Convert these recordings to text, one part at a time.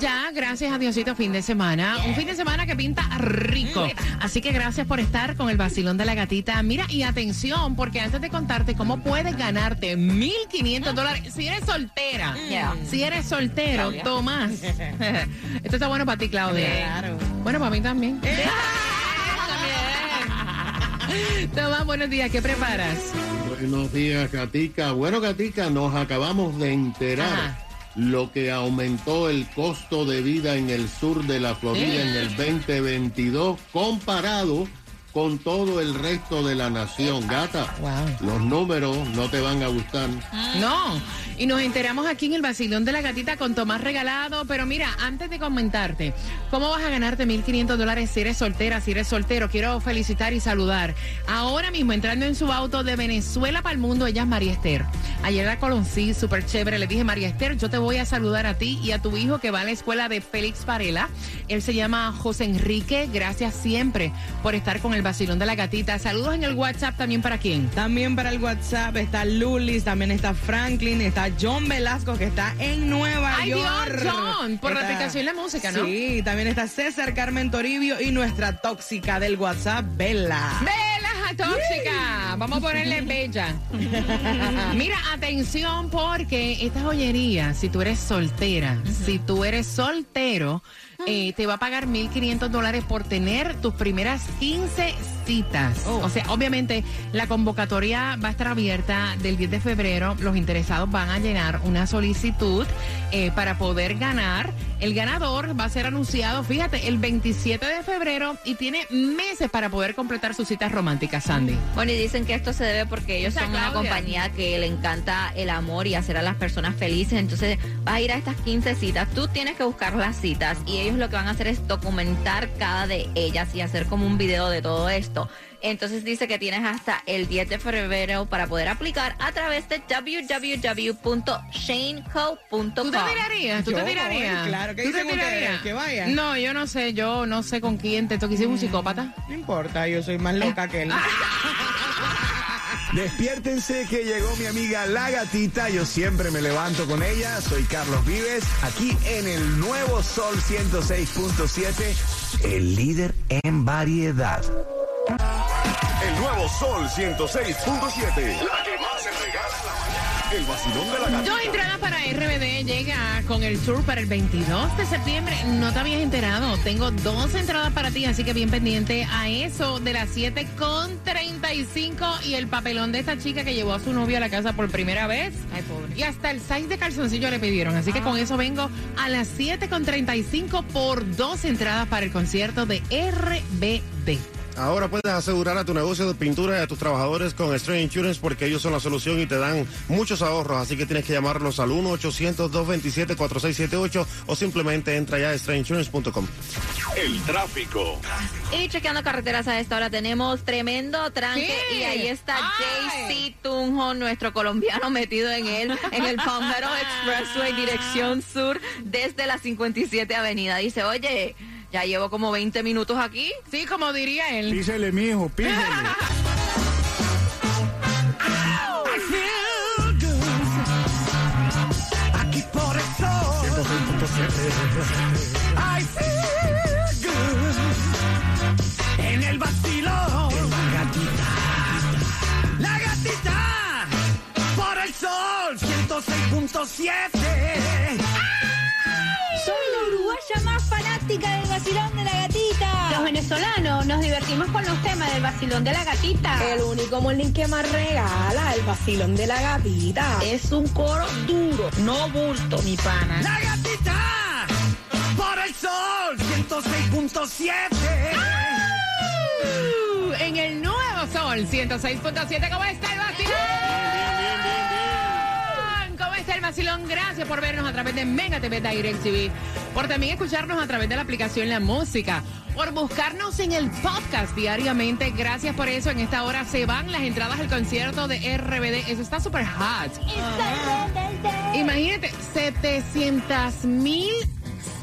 ya, gracias a Diosito, fin de semana. Un fin de semana que pinta rico. Así que gracias por estar con el vacilón de la gatita. Mira, y atención, porque antes de contarte cómo puedes ganarte 1.500 dólares, si eres soltera, si eres soltero, Tomás. Esto está bueno para ti, Claudia. Bueno, para mí también. Tomás, buenos días, ¿qué preparas? Buenos días, Gatica. Bueno, Gatica, nos acabamos de enterar Ajá. Lo que aumentó el costo de vida en el sur de la Florida en el 2022 comparado con todo el resto de la nación. Gata, Wow. los números no te van a gustar. No, y nos enteramos aquí en el vacilón de la gatita con Tomás Regalado. Pero mira, antes de comentarte, ¿cómo vas a ganarte 1.500 dólares si eres soltera, si eres soltero? Quiero felicitar y saludar. Ahora mismo, entrando en su auto de Venezuela para el mundo, ella es María Esther. Ayer la conocí, súper chévere. Le dije, María Esther, yo te voy a saludar a ti y a tu hijo que va a la escuela de Félix Varela. Él se llama José Enrique. Gracias siempre por estar con el vacilón de la gatita. Saludos en el WhatsApp también para quién. También para el WhatsApp está Lulis, también está Franklin, está John Velasco que está en Nueva Ay, Dios, York. John, por la Está- aplicación La Música, ¿no? Sí, también está César Carmen Toribio y nuestra tóxica del WhatsApp, Bella. Vela tóxica. Vamos a ponerle bella. Mira, atención porque esta joyería, si tú eres soltera, si tú eres soltero, eh, te va a pagar 1.500 dólares por tener tus primeras 15 citas. Oh. O sea, obviamente la convocatoria va a estar abierta del 10 de febrero. Los interesados van a llenar una solicitud eh, para poder ganar. El ganador va a ser anunciado, fíjate, el 27 de febrero y tiene meses para poder completar sus citas románticas, Sandy. Bueno, y dicen que esto se debe porque ellos son una compañía que le encanta el amor y hacer a las personas felices. Entonces, vas a ir a estas 15 citas. Tú tienes que buscar las citas y ellos lo que van a hacer es documentar cada de ellas y hacer como un video de todo esto. Entonces dice que tienes hasta el 10 de febrero para poder aplicar a través de www.shaneco.com. ¿Tú te tirarías? ¿Tú Yo te voy, tirarías? claro. ¿Qué ¿Tú te dicen ustedes? tirarías? ¿Que vaya? No, yo no sé, yo no sé con quién te. ¿Hiciste un psicópata? No importa, yo soy más loca que él. Despiértense que llegó mi amiga La Gatita. Yo siempre me levanto con ella. Soy Carlos Vives, aquí en el nuevo Sol 106.7, el líder en variedad. El nuevo Sol 106.7. El vacilón de la gatita. Dos entradas para RBD llega con el tour para el 22 de septiembre. No te habías enterado. Tengo dos entradas para ti, así que bien pendiente a eso de las 7 con 35 y el papelón de esta chica que llevó a su novio a la casa por primera vez. Ay, pobre. Y hasta el size de calzoncillo le pidieron. Así que con eso vengo a las 7 con 35 por dos entradas para el concierto de RBD. Ahora puedes asegurar a tu negocio de pintura y a tus trabajadores con Stray Insurance porque ellos son la solución y te dan muchos ahorros. Así que tienes que llamarlos al 1-800-227-4678 o simplemente entra ya a strayinsurance.com. El tráfico. Y chequeando carreteras a esta hora tenemos tremendo tranque ¿Qué? y ahí está. JC Tunjo, nuestro colombiano metido en él, en el Palmetto Expressway dirección sur desde la 57 Avenida. Dice, oye, ya llevo como 20 minutos aquí. Sí, como diría él. Písele, mijo, písele. Aquí por el sol. I feel good. En el vacilón. La gatita. La gatita. Por el sol. 106.7. fanática del vacilón de la gatita. Los venezolanos nos divertimos con los temas del vacilón de la gatita. El único morning que más regala el vacilón de la gatita. Es un coro duro, no bulto, mi pana. La gatita. Por el sol. 106.7. Uh, En el nuevo sol 106.7, ¿cómo está el vacilón? ¿Cómo está Este es el vacilón. Gracias por vernos a través de Mega TV Direct TV. Por también escucharnos a través de la aplicación La Música. Por buscarnos en el podcast diariamente. Gracias por eso. En esta hora se van las entradas al concierto de RBD. Eso está súper hot. Imagínate, 700 mil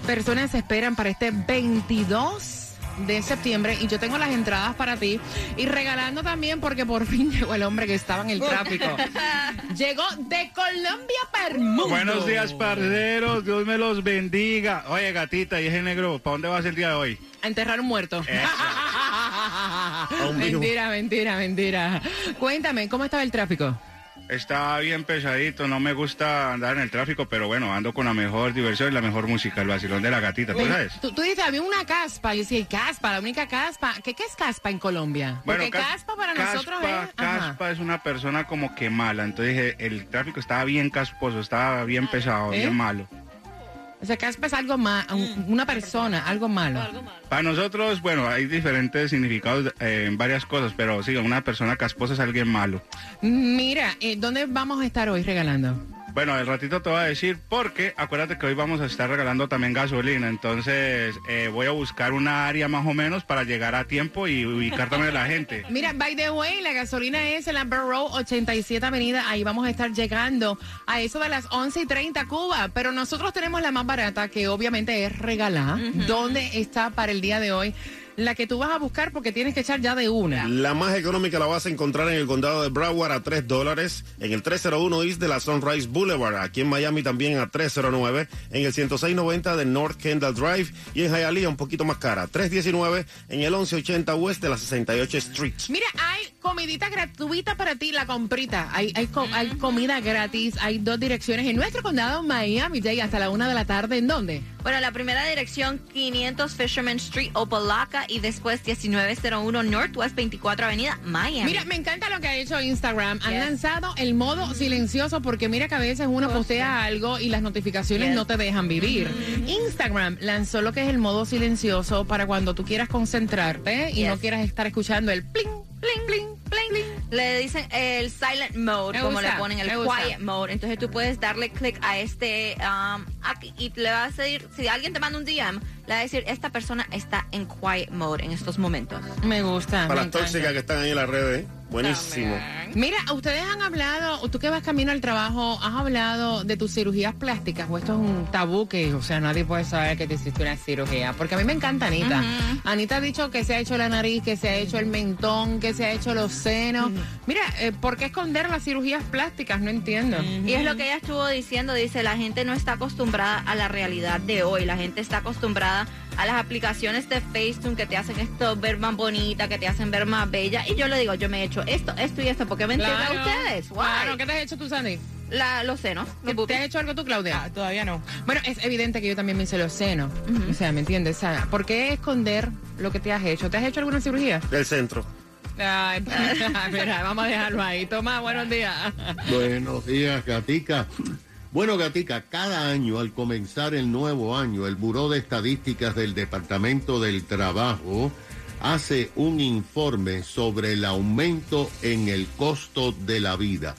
personas se esperan para este 22 de septiembre y yo tengo las entradas para ti y regalando también porque por fin llegó el hombre que estaba en el tráfico. llegó de Colombia para el mundo. Buenos días, parceros. Dios me los bendiga. Oye, gatita, y ese negro, ¿para dónde vas el día de hoy? A enterrar un muerto. mentira, mentira, mentira. Cuéntame, ¿cómo estaba el tráfico? Está bien pesadito, no me gusta andar en el tráfico, pero bueno, ando con la mejor diversión y la mejor música, el vacilón de la gatita, ¿tú sabes? Tú, tú dices, había una caspa, yo decía, caspa, la única caspa. ¿Qué, qué es caspa en Colombia? Porque cas- caspa para caspa, nosotros es... ajá. Caspa es una persona como que mala, entonces dije, el tráfico estaba bien casposo, estaba bien pesado, ¿Eh? bien malo. O sea, caspa es algo más, una persona, algo malo. Para nosotros, bueno, hay diferentes significados eh, en varias cosas, pero sí, una persona casposa es alguien malo. Mira, eh, ¿dónde vamos a estar hoy regalando? Bueno, al ratito te voy a decir porque acuérdate que hoy vamos a estar regalando también gasolina, entonces eh, voy a buscar una área más o menos para llegar a tiempo y ubicar también a la gente. Mira, by the way, la gasolina es en la Borough Road 87 Avenida. Ahí vamos a estar llegando a eso de las 11 y 30 Cuba. Pero nosotros tenemos la más barata, que obviamente es regalada. ¿Dónde está para el día de hoy? La que tú vas a buscar porque tienes que echar ya de una. La más económica la vas a encontrar en el condado de Broward a 3 dólares, en el 301 East de la Sunrise Boulevard, aquí en Miami también a 309, en el 10690 de North Kendall Drive y en Hialeah un poquito más cara, 319 en el 1180 West de la 68 Street. Mira, hay comidita gratuita para ti, la comprita. Hay, hay, co- hay comida gratis. Hay dos direcciones en nuestro condado, Miami, Jay, hasta la una de la tarde. ¿En dónde? Bueno, la primera dirección 500 Fisherman Street, Opalaca y después 1901 Northwest 24 Avenida, Miami. Mira, me encanta lo que ha hecho Instagram. Han Yes. lanzado el modo silencioso porque mira que a veces uno postea algo y las notificaciones Yes. no te dejan vivir. Instagram lanzó lo que es el modo silencioso para cuando tú quieras concentrarte y Yes. no quieras estar escuchando el pling, Bling, bling, bling. Le dicen el silent mode, Me como gusta, le ponen el quiet mode. Entonces tú puedes darle clic a este um, aquí, y le vas a decir, si alguien te manda un DM, le va a decir, esta persona está en quiet mode en estos momentos. Me gusta. Para me las tóxicas que están ahí en las redes, ¿eh? Buenísimo. Mira, ustedes han hablado, tú que vas camino al trabajo, has hablado de tus cirugías plásticas o esto es un tabú que, o sea, nadie puede saber que te hiciste una cirugía. Porque a mí me encanta Anita. Anita ha dicho que se ha hecho la nariz, que se ha hecho el mentón, que se ha hecho los senos. Mira, eh, ¿por qué esconder las cirugías plásticas? No entiendo. Y es lo que ella estuvo diciendo, dice, la gente no está acostumbrada a la realidad de hoy, la gente está acostumbrada a las aplicaciones de Facetune que te hacen esto ver más bonita, que te hacen ver más bella. Y yo le digo, yo me he hecho esto, esto y esto, ¿por qué me entienden Claro. ustedes? Why? Claro, ¿qué te has hecho tú, Sandy? La, los senos. ¿Te, los te has hecho algo tú, Claudia? Ah, todavía no. Bueno, es evidente que yo también me hice los senos. O sea, ¿me entiendes? O sea, ¿por qué esconder lo que te has hecho? ¿Te has hecho alguna cirugía? Del centro. Ay, mira, vamos a dejarlo ahí. Toma, buenos días. Buenos días, Gatica. Bueno, Gatica, cada año al comenzar el nuevo año, el Buró de Estadísticas del Departamento del Trabajo hace un informe sobre el aumento en el costo de la vida.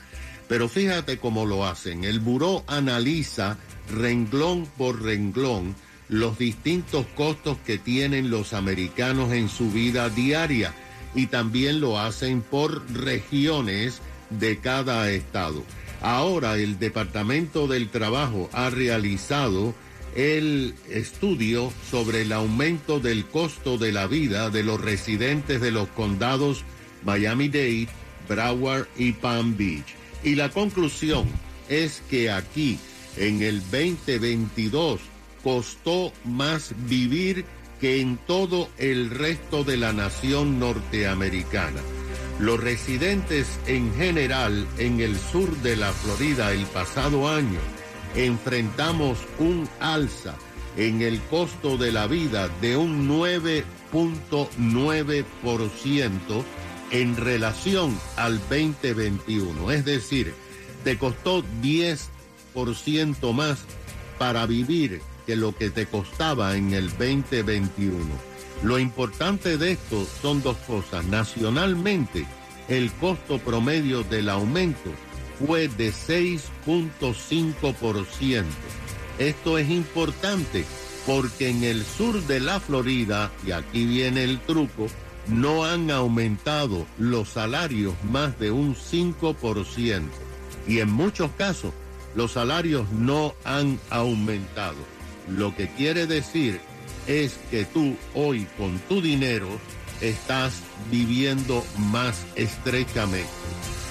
Pero fíjate cómo lo hacen. El Buró analiza renglón por renglón los distintos costos que tienen los americanos en su vida diaria y también lo hacen por regiones de cada estado. Ahora el Departamento del Trabajo ha realizado el estudio sobre el aumento del costo de la vida de los residentes de los condados Miami-Dade, Broward y Palm Beach. Y la conclusión es que aquí, en el 2022, costó más vivir que en todo el resto de la nación norteamericana. Los residentes en general en el sur de la Florida el pasado año enfrentamos un alza en el costo de la vida de un 9.9% en relación al 2021. Es decir, te costó 10% más para vivir que lo que te costaba en el 2021. Lo importante de esto son dos cosas. Nacionalmente, el costo promedio del aumento fue de 6.5%. Esto es importante porque en el sur de la Florida, y aquí viene el truco, no han aumentado los salarios más de un 5%. Y en muchos casos los salarios no han aumentado. Lo que quiere decir es que tú hoy con tu dinero estás viviendo más estrechamente.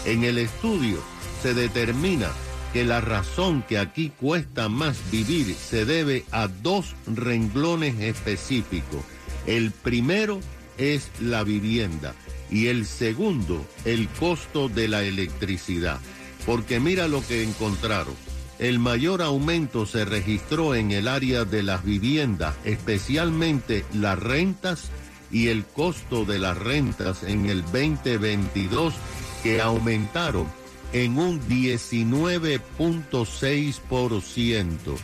En el estudio se determina que la razón que aquí cuesta más vivir se debe a dos renglones específicos. El primero es la vivienda y el segundo el costo de la electricidad. Porque mira lo que encontraron. El mayor aumento se registró en el área de las viviendas, especialmente las rentas y el costo de las rentas en el 2022 que aumentaron en un 19.6%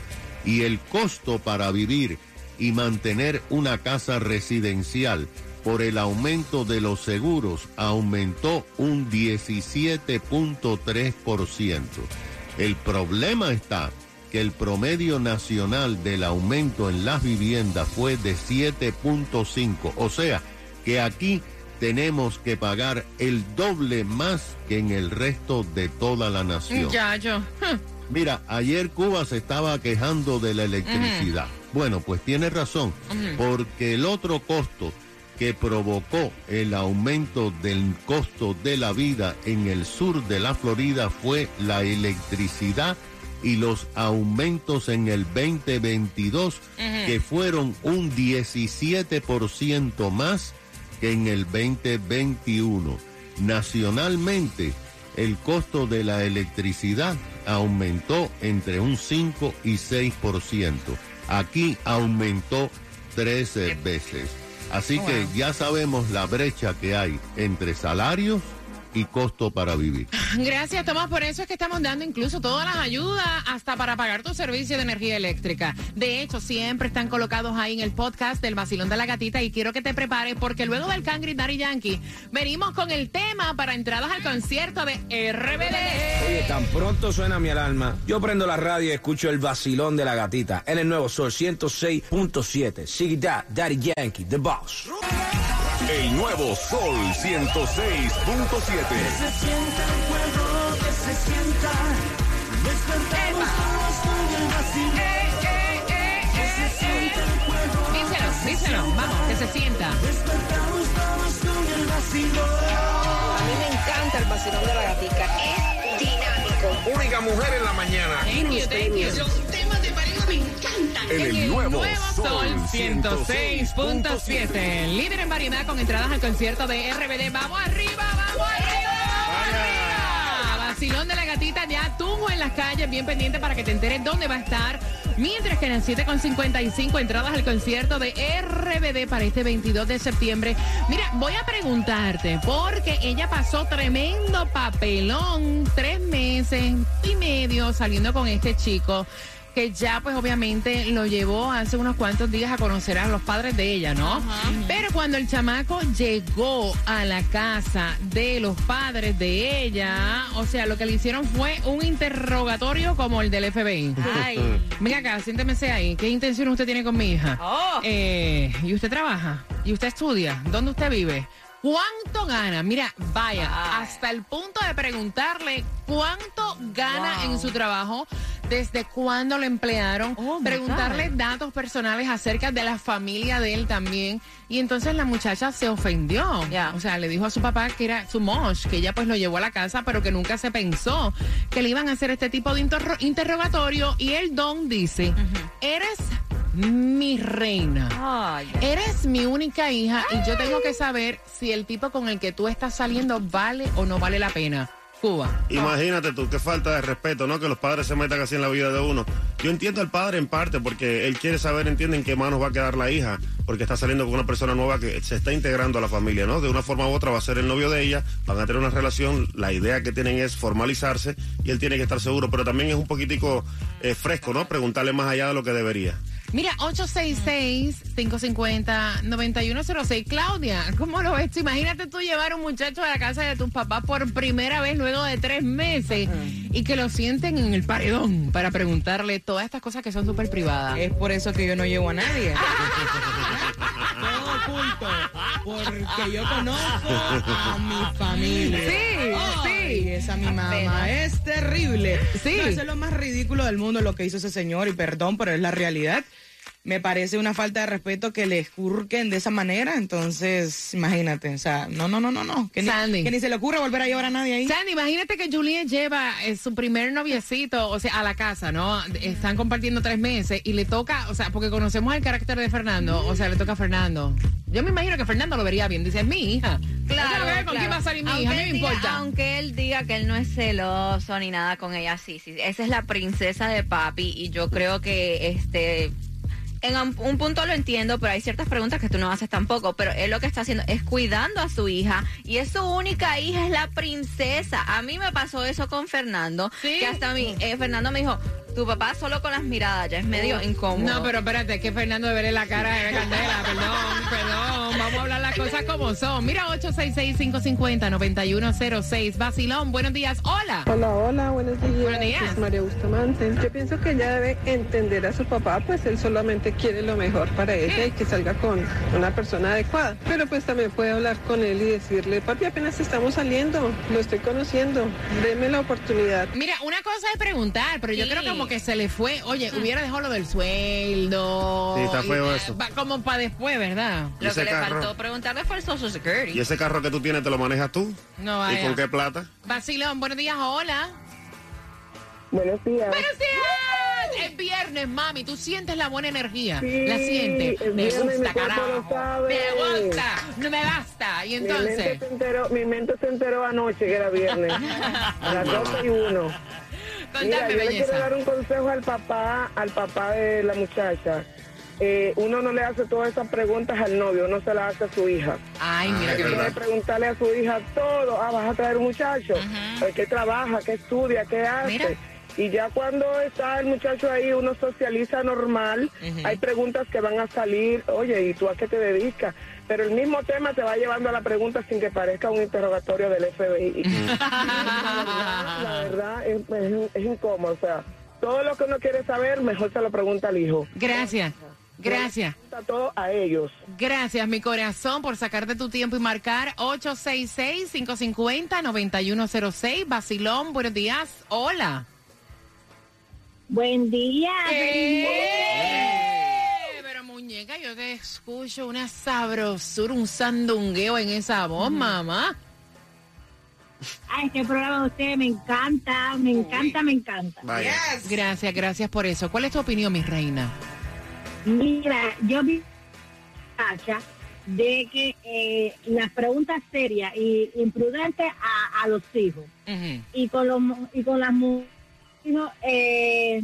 y el costo para vivir y mantener una casa residencial por el aumento de los seguros aumentó un 17.3%. El problema está que el promedio nacional del aumento en las viviendas fue de 7.5, o sea que aquí tenemos que pagar el doble más que en el resto de toda la nación. Ya, yo. Mira, ayer Cuba se estaba quejando de la electricidad. Bueno, pues tiene razón, porque el otro costo que provocó el aumento del costo de la vida en el sur de la Florida fue la electricidad y los aumentos en el 2022 que fueron un 17% más que en el 2021. Nacionalmente, el costo de la electricidad aumentó entre un 5 y 6%. Aquí aumentó 13 veces. Así que ya sabemos la brecha que hay entre salarios y costo para vivir. Gracias, Tomás. Por eso es que estamos dando incluso todas las ayudas hasta para pagar tu servicio de energía eléctrica. De hecho, siempre están colocados ahí en el podcast del Basilón de la Gatita y quiero que te prepares porque luego del Cangri Daddy Yankee venimos con el tema para entradas al concierto de RBD. Oye, tan pronto suena mi alarma, yo prendo la radio y escucho el Basilón de la Gatita en el nuevo Sol 106.7. Sigue that, Daddy Yankee, The Boss. El nuevo Sol 106.7. se sienta el juego, que se sienta. Despertamos todos con el vacío. Que se sienta el juego. Díselo, díselo, vamos, que se sienta. Despertamos todos con el vacío. A mí me encanta el vacilón de la gatica. Es dinámico. Única mujer en la mañana. Thank you, thank you. Encantan. En el nuevo Sol 106.7. Líder en variedad con entradas al concierto de RBD. ¡Vamos arriba, vamos arriba! arriba! Vacilón de la gatita ya tuvo en las calles, bien pendiente para que te enteres dónde va a estar. Mientras que en el 7.55 entradas al concierto de RBD para este 22 de septiembre. Mira, voy a preguntarte, porque ella pasó tremendo papelón, tres meses y medio saliendo con este chico que ya pues obviamente lo llevó hace unos cuantos días a conocer a los padres de ella, ¿no? Pero cuando el chamaco llegó a la casa de los padres de ella, o sea, lo que le hicieron fue un interrogatorio como el del FBI. Ay. Venga acá, siéntese ahí. ¿Qué intención usted tiene con mi hija? Oh. Eh, ¿Y usted trabaja? ¿Y usted estudia? ¿Dónde usted vive? ¿Cuánto gana? Mira, vaya, Ay. hasta el punto de preguntarle cuánto gana Wow. en su trabajo, desde cuándo lo emplearon, Oh, preguntarle God. datos personales acerca de la familia de él también. Y entonces la muchacha se ofendió. O sea, le dijo a su papá que era su mosh, que ella pues lo llevó a la casa, pero que nunca se pensó que le iban a hacer este tipo de interro- interrogatorio. Y el don dice, eres mi reina. Eres mi única hija y yo tengo que saber si el tipo con el que tú estás saliendo vale o no vale la pena. Cuba. Imagínate tú, qué falta de respeto, ¿no? Que los padres se metan así en la vida de uno. Yo entiendo al padre en parte porque él quiere saber, entiende en qué manos va a quedar la hija, porque está saliendo con una persona nueva que se está integrando a la familia, ¿no? De una forma u otra va a ser el novio de ella, van a tener una relación, la idea que tienen es formalizarse y él tiene que estar seguro, pero también es un poquitico eh, fresco, ¿no? Preguntarle más allá de lo que debería. Mira, 866-550-9106. Claudia, ¿cómo lo ves? Imagínate tú llevar un muchacho a la casa de tus papás por primera vez luego de tres meses y que lo sienten en el paredón para preguntarle todas estas cosas que son súper privadas. Es por eso que yo no llevo a nadie. Todo oculto. Porque yo conozco a mi familia. Sí, Ay, sí. Esa mi mamá es terrible. Sí. No, eso es lo más ridículo del mundo lo que hizo ese señor y perdón, pero es la realidad. Me parece una falta de respeto que le escurquen de esa manera, entonces imagínate, o sea, no, no, no, no, no, que ni, Sandy. que ni se le ocurra volver a llevar a nadie ahí. Sandy, imagínate que Juliet lleva eh, su primer noviecito, o sea, a la casa, ¿no? Están compartiendo tres meses y le toca, o sea, porque conocemos el carácter de Fernando, o sea, le toca a Fernando. Yo me imagino que Fernando lo vería bien. Dice, es mi hija. Claro, con claro. quién va a salir mi aunque hija, a mí él me diga- importa. Aunque él diga que él no es celoso ni nada con ella, sí, sí. Esa es la princesa de papi y yo creo que este en un, un punto lo entiendo, pero hay ciertas preguntas que tú no haces tampoco. Pero él lo que está haciendo es cuidando a su hija y es su única hija, es la princesa. A mí me pasó eso con Fernando, que hasta mí, eh, Fernando me dijo, tu papá solo con las miradas ya es medio incómodo. No, pero espérate, es que Fernando de verle la cara de Candela. Perdón, perdón. Vamos a hablar las cosas como son. Mira, 866-550-9106. Vacilón, buenos días. Hola. Hola, hola, buenos días. Buenos días. Es María Bustamante. Yo pienso que ella debe entender a su papá, pues él solamente quiere lo mejor para ella y que salga con una persona adecuada. Pero pues también puede hablar con él y decirle, papi, apenas estamos saliendo, lo estoy conociendo, deme la oportunidad. Mira, una cosa es preguntar, pero yo creo como que se le fue. Oye, hubiera dejado lo del sueldo. Sí, está feo y, eso. va como para después, ¿verdad? ¿Y Lo ese que le carro? faltó preguntarle fue el Social Security. ¿Y ese carro que tú tienes te lo manejas tú? No ¿Y vaya. con qué plata? Vacilón, buenos días, hola. Buenos días. Buenos días. Es viernes, mami. ¿Tú sientes la buena energía? Sí, ¿La sientes? es Me gusta, carajo. Me gusta. No me basta. Y Mi mente, entonces. se enteró, mi mente se enteró anoche que era viernes, a las 12 y 1. Mira, yo le quiero dar un consejo al papá, al papá de la muchacha. Eh, uno no le hace todas esas preguntas al novio, uno se las hace a su hija. Ay, mira qué Debe bien. preguntarle a su hija todo. Ah, vas a traer un muchacho. Eh, ¿Qué trabaja? ¿Qué estudia? ¿Qué hace? Mira. Y ya cuando está el muchacho ahí, uno socializa normal. Hay preguntas que van a salir. Oye, ¿y tú a qué te dedicas? Pero el mismo tema te va llevando a la pregunta sin que parezca un interrogatorio del FBI. la verdad es, es- es incómodo. O sea, todo lo que uno quiere saber, mejor se lo pregunta al hijo. Gracias. Gracias. Pregunta todo a ellos. Gracias, mi corazón, por sacarte tu tiempo y marcar 866-550-9106. Vacilón, buenos días. Hola. Buen día. ¡Eh! Muñeca, yo te escucho una sabrosura, un sandungueo en esa voz, mamá. Ay, este programa de ustedes me encanta, me encanta, me encanta. Gracias, gracias por eso. ¿Cuál es tu opinión, mi reina? Mira, yo vi Sacha, de que eh, las preguntas serias y imprudentes a, a los hijos y con los y con las mujeres eh,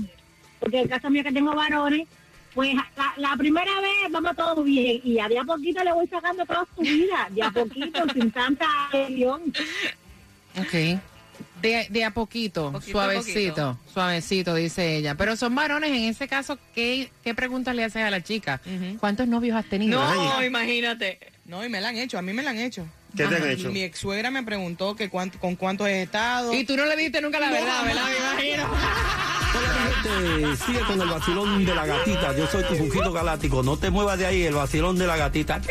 porque en el caso mío que tengo varones pues la, la primera vez vamos todo bien y a de a poquito le voy sacando toda su vida de a poquito sin tanta rebelión Ok. De, de a poquito, Poquito a suavecito, poquito. suavecito, dice ella. Pero son varones, en ese caso, ¿qué, qué preguntas le haces a la chica? ¿Cuántos novios has tenido? No, imagínate. No, y me la han hecho, a mí me la han hecho. ¿Qué te han hecho? Mi ex suegra me preguntó que cuánto, con cuántos he estado. Y tú no le diste nunca la No, verdad, ¿verdad? Me imagino. Sigue con el vacilón de la gatita. Yo soy tu Fujito Galáctico. No te muevas de ahí, el vacilón de la gatita.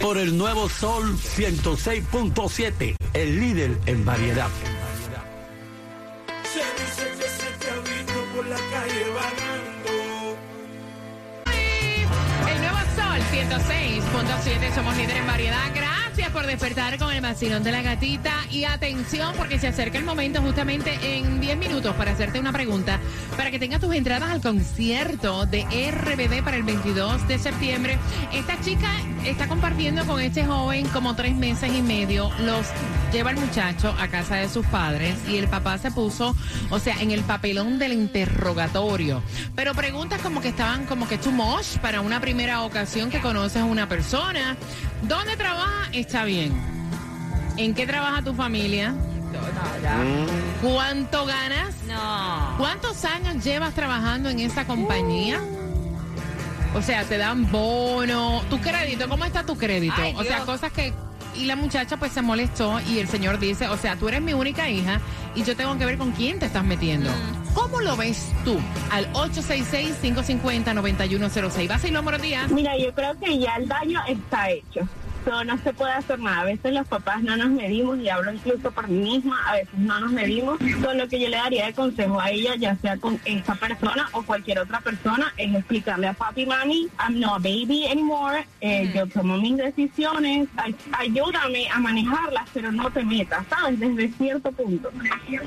Por el nuevo Sol 106.7, el líder en variedad. 106.7, somos líderes en variedad. Gracias por despertar con el vacilón de la gatita. Y atención, porque se acerca el momento justamente en 10 minutos para hacerte una pregunta. Para que tengas tus entradas al concierto de RBD para el 22 de septiembre. Esta chica está compartiendo con este joven como tres meses y medio. Los lleva el muchacho a casa de sus padres y el papá se puso, o sea, en el papelón del interrogatorio. Pero preguntas como que estaban como que too much para una primera ocasión que conoces a una persona. ¿Dónde trabaja? Está bien. ¿En qué trabaja tu familia? ¿Cuánto ganas? No. ¿Cuántos años llevas trabajando en esa compañía? O sea, te dan bono. Tu crédito, ¿cómo está tu crédito? Ay, o sea, cosas que... Y la muchacha pues se molestó y el señor dice, o sea, tú eres mi única hija y yo tengo que ver con quién te estás metiendo. Mm. ¿Cómo lo ves tú? Al 866-550-9106. Vacilón, buenos días. Mira, yo creo que ya el daño está hecho. No, no se puede hacer nada. A veces los papás no nos medimos, y hablo incluso por mí misma, a veces no nos medimos. Con lo que yo le daría de consejo a ella, ya sea con esta persona o cualquier otra persona, es explicarle a papi y mami, I'm not a baby anymore, eh, yo tomo mis decisiones, ay- ayúdame a manejarlas, pero no te metas, ¿sabes? Desde cierto punto.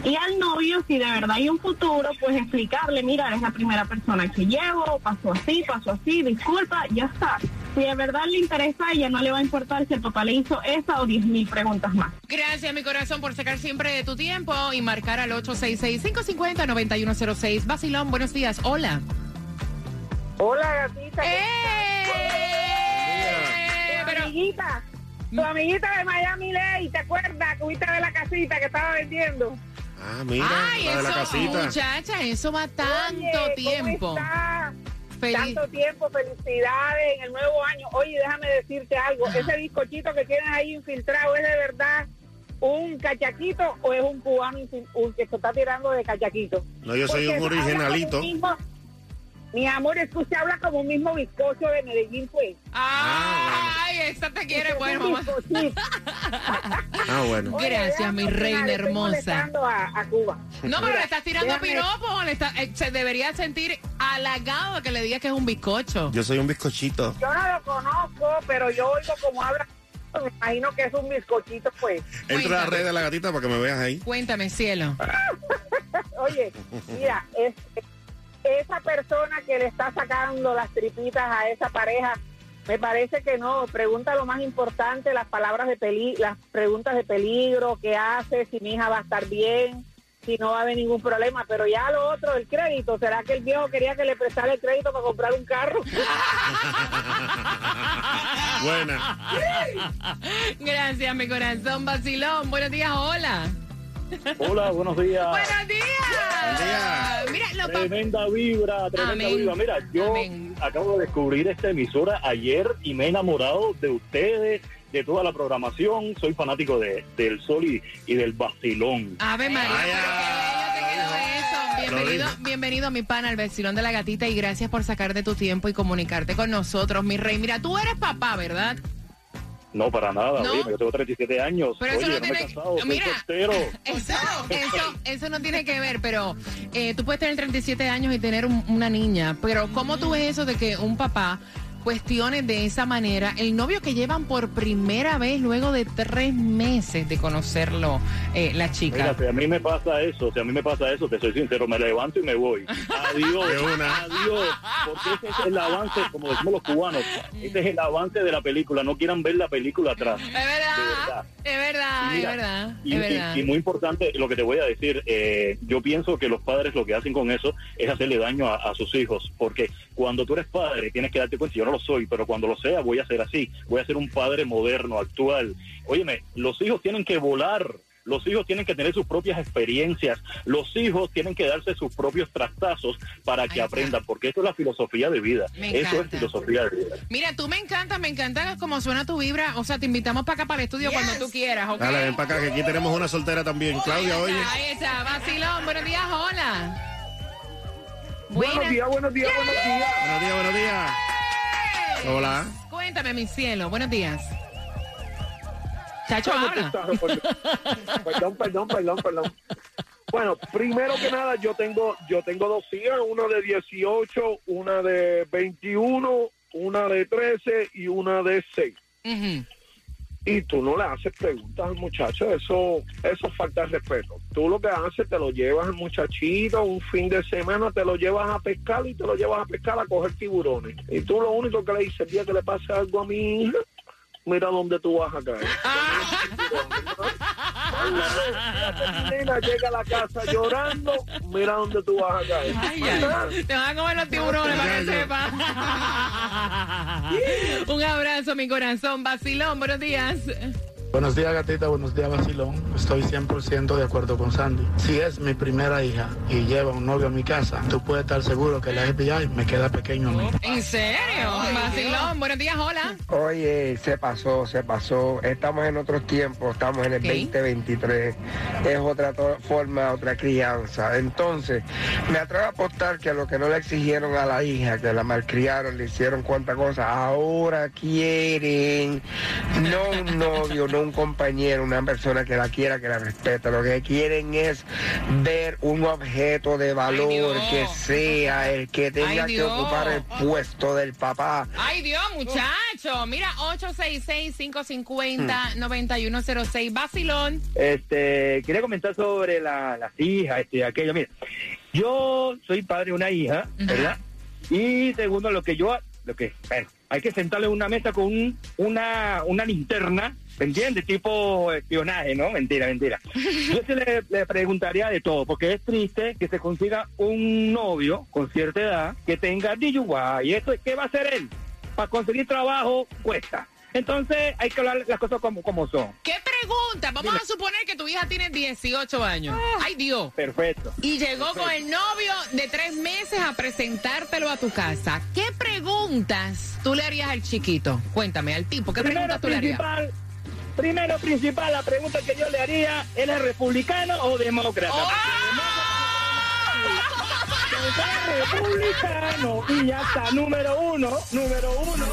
Y al novio, si de verdad hay un futuro, pues explicarle, mira, eres la primera persona que llevo, pasó así, pasó así, disculpa, ya está. Si de verdad le interesa a ella, no le va a importar si el papá le hizo esa o diez mil preguntas más. Gracias, mi corazón, por sacar siempre de tu tiempo y marcar al 866-550-9106. Vacilón, buenos días. Hola. Hola, gatita. ¡Eh! Tu amiguita, tu amiguita de Miami Ley, ¿te acuerdas? Que fuiste de la casita que estaba vendiendo. Ah, mira, Ay, la de la eso, casita. muchacha, eso va tanto Oye, ¿cómo tiempo. está? Feliz. Tanto tiempo, felicidades en el nuevo año. Oye, déjame decirte algo. Ese bizcochito que tienes ahí infiltrado, ¿es de verdad un cachaquito o es un cubano que se está tirando de cachaquito? No, yo soy Porque un originalito. mismo- mi amor, es que usted habla como un mismo bizcocho de Medellín, pues. Ay, esa te quiere, bueno, mamá. Ah, bueno. Oye, Gracias, mi reina hermosa. molestando A, a Cuba. No, pero Mira, le estás tirando déjame- piropo. le está- eh, se debería sentir halagado que le digas que es un bizcocho. Yo soy un bizcochito. Yo no lo conozco, pero yo oigo como habla. Me imagino que es un bizcochito, pues. Entra a la red de la gatita para que me veas ahí. Cuéntame, cielo. Oye, mira, es, esa persona que le está sacando las tripitas a esa pareja, me parece que no. Pregunta lo más importante, las palabras de peli, las preguntas de peligro, qué hace, si mi hija va a estar bien, si no va a haber ningún problema. Pero ya lo otro, el crédito, ¿será que el viejo quería que le prestara el crédito para comprar un carro? Buena. Gracias, mi corazón. Vacilón. Buenos días, hola. Hola, buenos días. Buenos días. Mira, lo pa- Tremenda vibra, tremenda Amén. vibra. Mira, yo acabo de descubrir esta emisora ayer y me he enamorado de ustedes, de toda la programación. Soy fanático de, del sol y, y del vacilón. Ave María, pero qué bello te quedó eso. Bienvenido, bienvenido, mi pana, al vecilón de la gatita y gracias por sacar de tu tiempo y comunicarte con nosotros, mi rey. Mira, tú eres papá, ¿verdad? No, para nada. ¿No? Oye, yo tengo 37 años. Pero eso Oye, no no me he tiene- casado, mira. Eso, eso, eso no tiene que ver, pero eh, tú puedes tener 37 años y tener un- una niña, pero ¿cómo tú ves eso de que un papá cuestione de esa manera el novio que llevan por primera vez luego de tres meses de conocerlo eh, la chica? Mira, si a mí me pasa eso, si a mí me pasa eso, te soy sincero, me levanto y me voy. Adiós, De una. adiós. Porque ese es el avance, como decimos los cubanos, ese es el avance de la película. No quieran ver la película atrás. Es verdad, es verdad, Y mira, es verdad, Y, es y- verdad. y muy importante lo que te voy a decir, eh, yo pienso que los padres lo que hacen con eso es hacerle daño a, a sus hijos, porque cuando tú eres padre tienes que darte cuenta, yo no lo soy, pero cuando lo sea voy a ser así, voy a ser un padre moderno, actual. Óyeme, los hijos tienen que volar. Los hijos tienen que tener sus propias experiencias. Los hijos tienen que darse sus propios trastazos para que aprendan, porque eso es la filosofía de vida. Me Eso es filosofía de vida. Mira, tú me encanta, me encanta cómo suena tu vibra. O sea, te invitamos para acá, para el estudio, cuando tú quieras, ¿ok? Dale, ven para acá, que aquí tenemos una soltera también. Claudia, oye. Ahí está, vacilón. Buenos días, hola. Buenos días, buenos días, buenos días. Buenos días, buenos días. Hola. Cuéntame, mi cielo. Buenos días. Chacho, ¿Cómo habla. Perdón, perdón, perdón, perdón. Bueno, primero que nada, yo tengo, yo tengo dos hijas, una de 18, una de 21, una de 13 y una de 6. Y tú no le haces preguntas al muchacho, eso, eso es falta respeto. Tú lo que haces, te lo llevas al muchachito un fin de semana, te lo llevas a pescar y te lo llevas a pescar a coger tiburones. Y tú lo único que le dices, el día que le pase algo a mi hija, mira dónde tú vas a caer. La llega a la casa llorando, mira dónde tú vas a caer. Ay, ay. Te van a comer los tiburones para que sepas. Un abrazo, mi corazón. Vacilón, buenos días. Buenos días, gatita. Buenos días, vacilón. Estoy 100% de acuerdo con Sandy. Si es mi primera hija y lleva un novio a mi casa, tú puedes estar seguro que la FBI me queda pequeño a mí. ¿En serio? Vacilón. Buenos días, hola. Oye, se pasó, se pasó. Estamos en otros tiempos, estamos en el Ok. 2023. Es otra forma, otra crianza. Entonces, me atrevo a apostar que a lo que no le exigieron a la hija, que la malcriaron, le hicieron cuánta cosa, ahora quieren no un novio, no un compañero, una persona que la quiera, que la respete. Lo que quieren es ver un objeto de valor que sea el que tenga Ay, que ocupar el puesto del papá. Ay, Dios, muchacho. Mira, 866-550-9106. Vacilón. Este, quería comentar sobre la- las hijas, este, aquello. Mira, yo soy padre de una hija, ¿verdad? Y segundo, lo que yo, lo que, bueno, hay que sentarle en una mesa con un- una, una linterna, ¿me entiendes? Tipo espionaje, ¿no? Mentira, mentira. Yo se le, le preguntaría de todo, porque es triste que se consiga un novio con cierta edad que tenga DUI. ¿Y eso qué va a hacer él? Para conseguir trabajo cuesta. Entonces hay que hablar las cosas como, como son. ¿Qué pregunta? Vamos Dime. a suponer que tu hija tiene 18 años. Ay, Dios. Perfecto. Y llegó con el novio de tres meses a presentártelo a tu casa. ¿Qué preguntas tú le harías al chiquito? Cuéntame, al tipo. ¿Qué Primero preguntas tú le harías? Primero principal, la pregunta que yo le haría, ¿él es republicano o demócrata? Porque es republicano y ya está, número uno, número uno.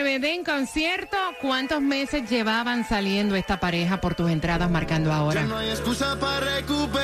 RBD en concierto. ¿Cuántos meses llevaban saliendo esta pareja por tus entradas marcando ahora? hay excusa para recuperar.